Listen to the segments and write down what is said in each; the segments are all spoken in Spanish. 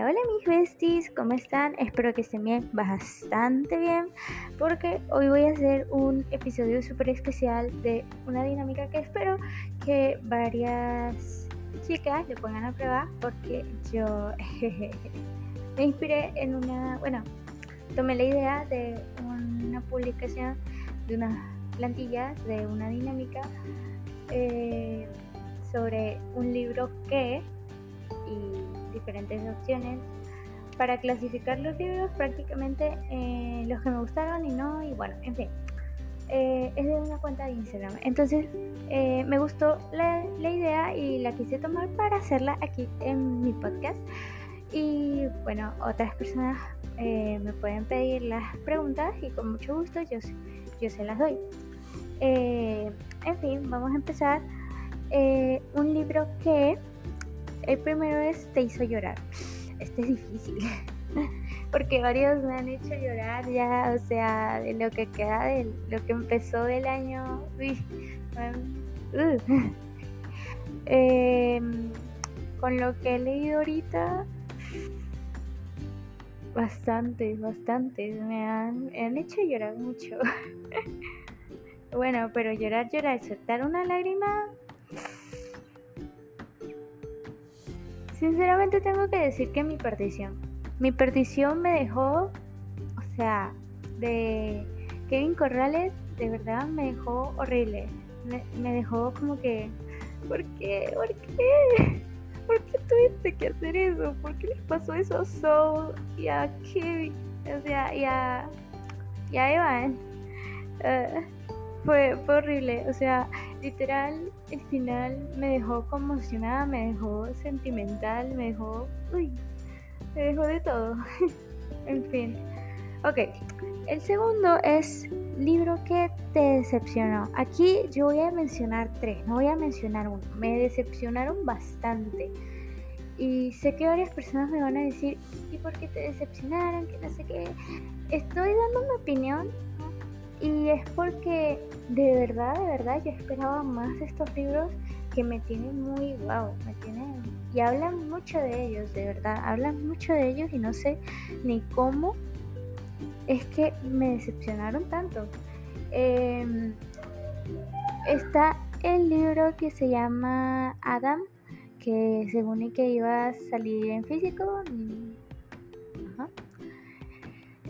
Hola, mis besties, ¿cómo están? Espero que estén bien, bastante bien, porque hoy voy a hacer un episodio súper especial de una dinámica que espero que varias chicas le pongan a prueba, porque yo me inspiré en una, bueno, tomé la idea de una publicación de unas plantillas de una dinámica eh, sobre un libro que diferentes opciones para clasificar los libros prácticamente eh, los que me gustaron y no y bueno en fin. Eh, es de una cuenta de Instagram. Entonces eh, me gustó la, idea y la quise tomar para hacerla aquí en mi podcast. Y bueno otras personas me pueden pedir las preguntas y con mucho gusto yo, yo se las doy. En fin vamos a empezar. Un libro que el primero es Te hizo llorar. Este es difícil. Porque varios me han hecho llorar ya, o sea, de lo que queda de lo que empezó del año. Uh. em, con lo que he leído ahorita, bastante, bastante. Me han, me han hecho llorar mucho. bueno, pero llorar, llorar, soltar una lágrima, Sinceramente tengo que decir que mi perdición. Mi perdición me dejó, o sea, de Kevin Corrales, de verdad me dejó horrible. Me, dejó como que, ¿por qué? ¿Por qué? ¿Por qué tuviste que hacer eso? ¿Por qué les pasó eso a Soul y a Kevin? O sea, y a, y a Evan. Uh, fue, horrible. O sea, literal, el final me dejó conmocionada, me dejó sentimental, me dejó. Uy, me dejó de todo. en fin. Ok, el segundo es libro que te decepcionó. Aquí yo voy a mencionar tres, no voy a mencionar uno. Me decepcionaron bastante. Y sé que varias personas me van a decir, ¿y por qué te decepcionaron? Que no sé qué. Estoy dando mi opinión y es porque de verdad, de verdad, yo esperaba más estos libros que me tienen muy wow, me tienen y hablan mucho de ellos, de verdad, hablan mucho de ellos y no sé ni cómo es que me decepcionaron tanto. Em, está el libro que se llama Adam, que según que iba a salir en físico.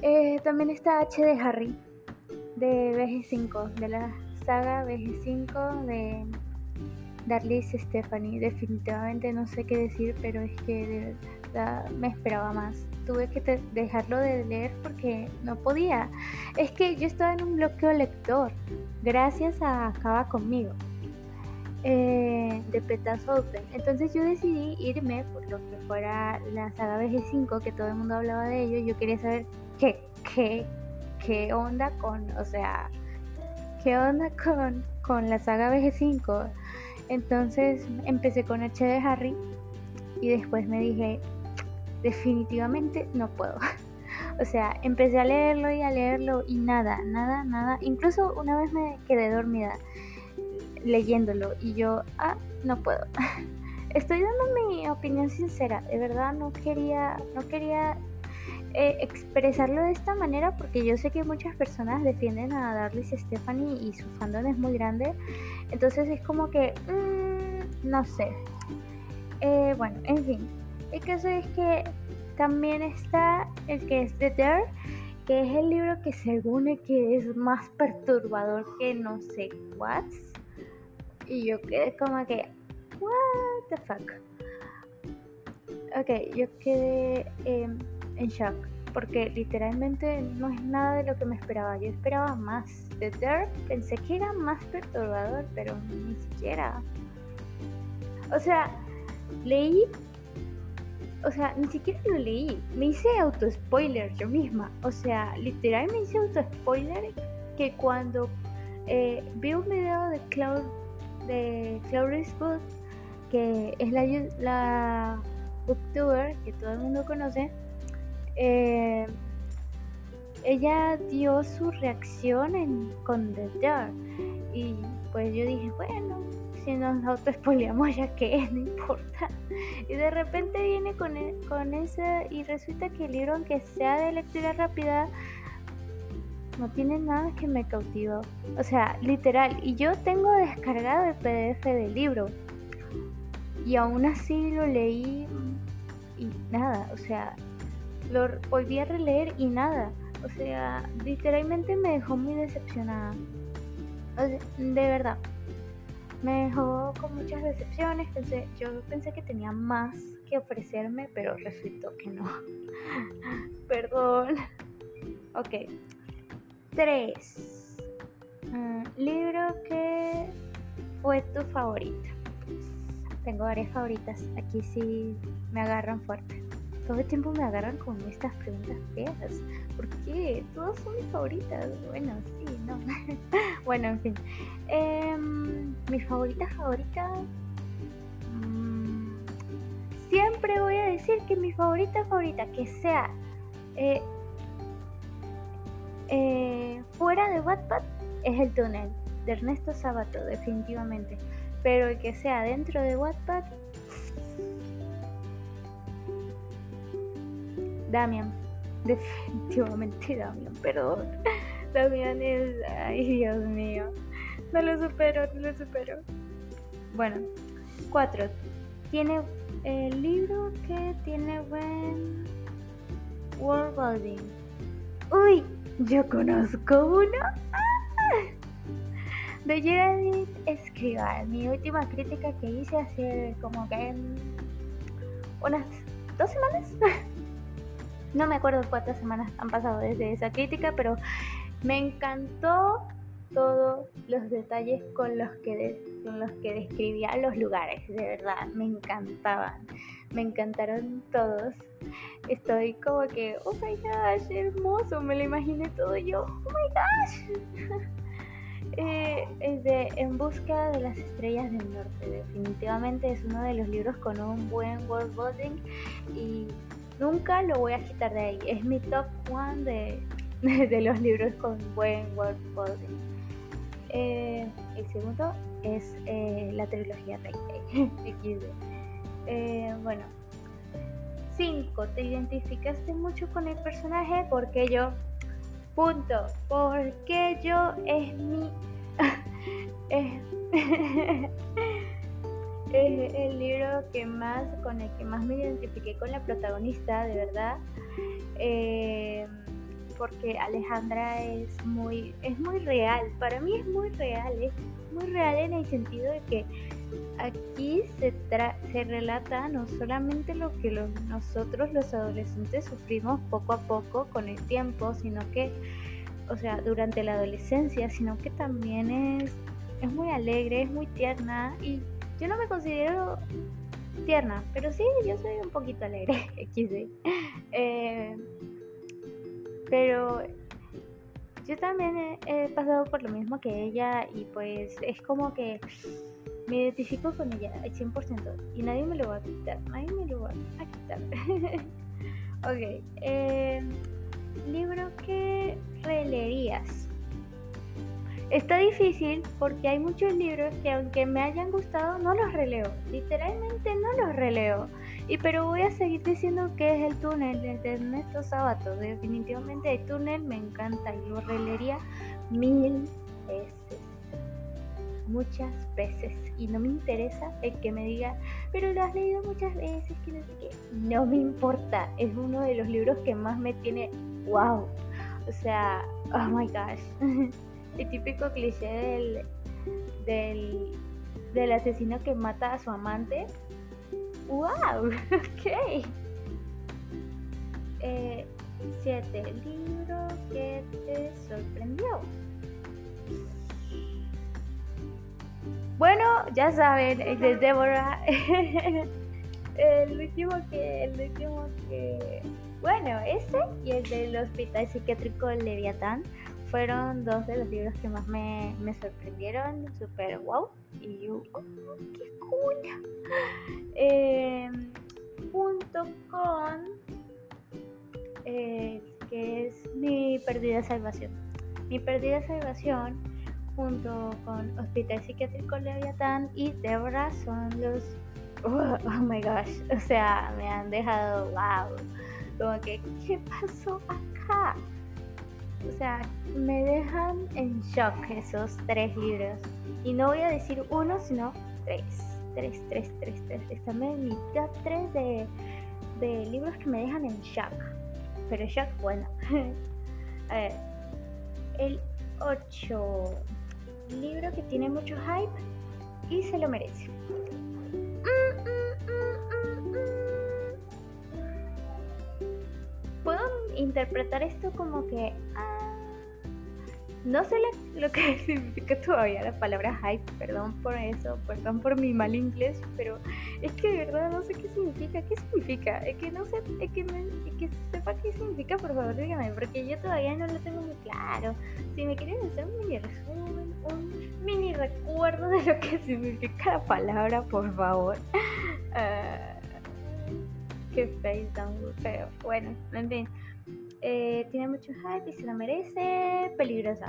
Eh, también está H de Harry, de BG5, de la saga BG5 de Darlis Stephanie. Definitivamente no sé qué decir, pero es que me esperaba más. Tuve que dejarlo de leer porque no podía. Es que yo estaba en un bloqueo lector, gracias a Acaba conmigo. Eh, de Petas Open. Entonces yo decidí irme por lo que fuera la saga BG5, que todo el mundo hablaba de ello. Yo quería saber qué, qué, qué onda con, o sea, qué onda con, con la saga BG5. Entonces empecé con H de Harry y después me dije, definitivamente no puedo. o sea, empecé a leerlo y a leerlo y nada, nada, nada. Incluso una vez me quedé dormida leyéndolo y yo, ah, no puedo. Estoy dando mi opinión sincera, de verdad no quería, no quería eh, expresarlo de esta manera porque yo sé que muchas personas defienden a Darlis Stephanie y su fandom es muy grande. Entonces es como que, mmm, no sé. Eh, bueno, en fin. El caso es que también está el que es The Dare, que es el libro que según que es más perturbador que no sé what. Y yo quedé como que, what the fuck. Ok, yo quedé... Eh, en shock, porque literalmente no es nada de lo que me esperaba. Yo esperaba más. De Dirt pensé que era más perturbador, pero ni siquiera. O sea, leí. O sea, ni siquiera lo leí. Me hice auto-spoiler yo misma. O sea, literal me hice auto-spoiler que cuando eh, vi un video de Cloud de Clarice Book, que es la, la booktuber que todo el mundo conoce, eh, ella dio su reacción en, con The Dark y pues yo dije, bueno, si nos autoespoliamos ya que no importa. Y de repente viene con, e, con ese y resulta que el libro, aunque sea de lectura rápida, no tiene nada que me cautivó. O sea, literal. Y yo tengo descargado el PDF del libro. Y aún así lo leí y nada. O sea, lo volví a releer y nada. O sea, literalmente me dejó muy decepcionada. de verdad. Me dejó con muchas decepciones. Pensé, yo pensé que tenía más que ofrecerme, pero resultó que no. Perdón. Ok. 3. Mm, libro que fue tu favorito. Tengo varias favoritas. Aquí sí me agarran fuerte. Todo el tiempo me agarran con estas preguntas feas. ¿Por qué? Todas son mis favoritas. Bueno, sí, no. bueno, en fin. Em, mi favorita favorita. Mm, siempre voy a decir que mi favorita favorita, que sea eh, eh, fuera de Wattpad es el túnel de Ernesto Sabato, definitivamente. Pero el que sea dentro de Wattpad, Damian. Definitivamente Damian, perdón. Damian es. Ay, Dios mío. No lo supero, no lo supero. Bueno, cuatro. Tiene el libro que tiene buen world building. Uy, yo conozco uno. De Geraldine Escribal, mi última crítica que hice hace como que unas dos semanas. No me acuerdo cuántas semanas han pasado desde esa crítica, pero me encantó todos los detalles con los que los que describía los lugares, de verdad, me encantaban, me encantaron todos. Estoy como que, oh my gosh, hermoso, me lo imaginé todo yo, oh my gosh. eh, es de En busca de las estrellas del norte, definitivamente es uno de los libros con un buen world building y nunca lo voy a quitar de ahí, es mi top one de, de los libros con buen world building. Eh, el segundo es eh, la trilogía Rey eh, bueno, 5. Te identificaste mucho con el personaje porque yo. Punto. Porque yo es mi. el libro que más. con el que más me identifiqué con la protagonista, de verdad. Eh, porque Alejandra es muy, es muy real. Para mí es muy real, es muy real en el sentido de que aquí se, se relata no solamente lo que nosotros los adolescentes sufrimos poco a poco con el tiempo, sino que, o sea, durante la adolescencia, sino que también es, es muy alegre, es muy tierna y yo no me considero tierna, pero sí, yo soy un poquito alegre, eh, pero yo también he, pasado por lo mismo que ella y pues es como que me identifico con ella al 100% y nadie me lo va a quitar, nadie me lo va a quitar. ok, eh, libro que releerías. Está difícil porque hay muchos libros que aunque me hayan gustado no los releo, literalmente no los releo. Y pero voy a seguir diciendo que es el túnel de Ernesto Sábato. Definitivamente el túnel me encanta y lo releería mil veces. Muchas veces. Y no me interesa el que me diga, pero lo has leído muchas veces, que no sé qué. No me importa. Es uno de los libros que más me tiene wow. O sea, oh my gosh. el típico cliché del, del, del asesino que mata a su amante. ¡Wow! Ok. Eh, siete. Libro que te sorprendió. Bueno, ya saben, el de Deborah. el último que. El último que. Bueno, ese y el del hospital psiquiátrico Leviatán fueron dos de los libros que más me, sorprendieron, super wow. Y yo, oh, qué cool. Em, junto con eh, es mi perdida salvación. Mi perdida salvación junto con Hospital Psiquiátrico Leviatán y Deborah son los... Oh, oh, my gosh, o sea, me han dejado, wow, como que, ¿qué pasó acá? O sea, me dejan en shock esos tres libros. Y no voy a decir uno, sino tres. Tres, tres, tres, tres. Están en mi top tres de, de libros que me dejan en shock. Pero shock, bueno. a ver. El 8. Libro que tiene mucho hype y se lo merece. Interpretar esto como que no sé lo, que significa todavía la palabra hype, perdón por eso, perdón por mi mal inglés, pero es que de verdad no sé qué significa. ¿Qué significa? Es que no sé, es que, que sepa qué significa, por favor dígame, porque yo todavía no lo tengo muy claro. Si me quieren hacer un mini resumen, un mini recuerdo de lo que significa la palabra, por favor. Uh, qué face tan feo. Bueno, en fin. Eh, tiene mucho hype y se lo merece. Peligrosa.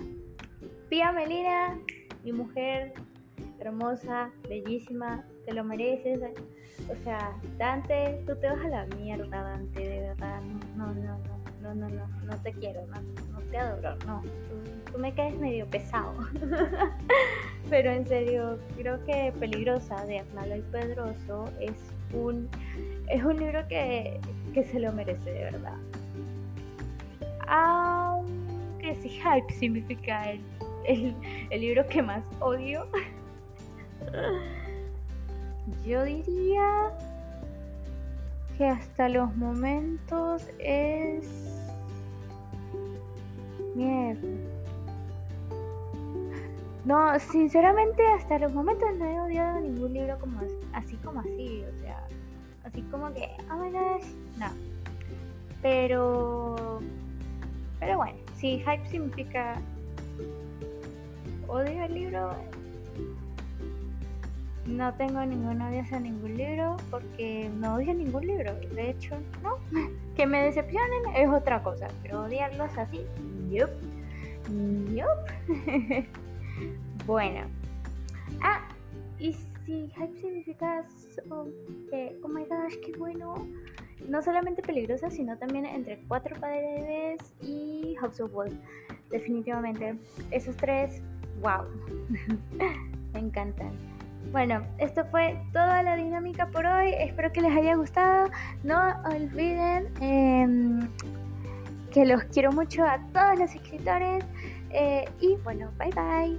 Pia Melina, mi mujer hermosa, bellísima, te lo mereces. O sea, Dante, tú te vas a la mierda, Dante, de verdad. No, no, no, no, no, no, no te quiero, no, no te adoro, no. Tú, me caes medio pesado. Pero en serio, creo que Peligrosa de y Pedroso es un, es un libro que, que se lo merece, de verdad aunque si hype significa el, libro que más odio, yo diría que hasta los momentos es mierda. No, sinceramente hasta los momentos no he odiado ningún libro como así como así, o sea, así como que, oh my gosh, no. Pero pero bueno, si hype significa odio el libro, no tengo ningún odio hacia ningún libro porque no odio ningún libro. De hecho, no. Que me decepcionen es otra cosa, pero odiarlos así, yup. Yup. bueno. Ah, y si hype significa oh my gosh, qué bueno no solamente peligrosa, sino también entre Cuatro Paredes y House of Wolf. Definitivamente, esos tres, wow, me encantan. Bueno, esto fue toda la dinámica por hoy. Espero que les haya gustado. No olviden em, que los quiero mucho a todos los escritores. Eh, y bueno, bye bye.